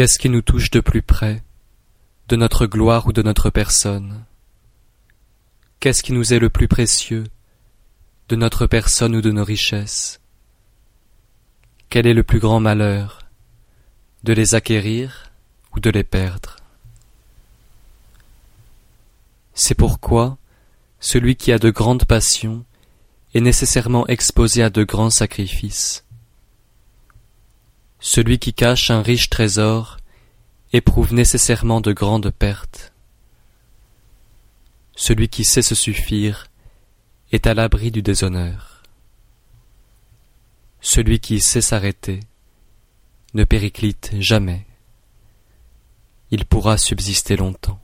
Qu'est-ce qui nous touche de plus près, de notre gloire ou de notre personne? Qu'est-ce qui nous est le plus précieux, de notre personne ou de nos richesses? Quel est le plus grand malheur, de les acquérir ou de les perdre? C'est pourquoi celui qui a de grandes passions est nécessairement exposé à de grands sacrifices. Celui qui cache un riche trésor éprouve nécessairement de grandes pertes. Celui qui sait se suffire est à l'abri du déshonneur. Celui qui sait s'arrêter ne périclite jamais. Il pourra subsister longtemps.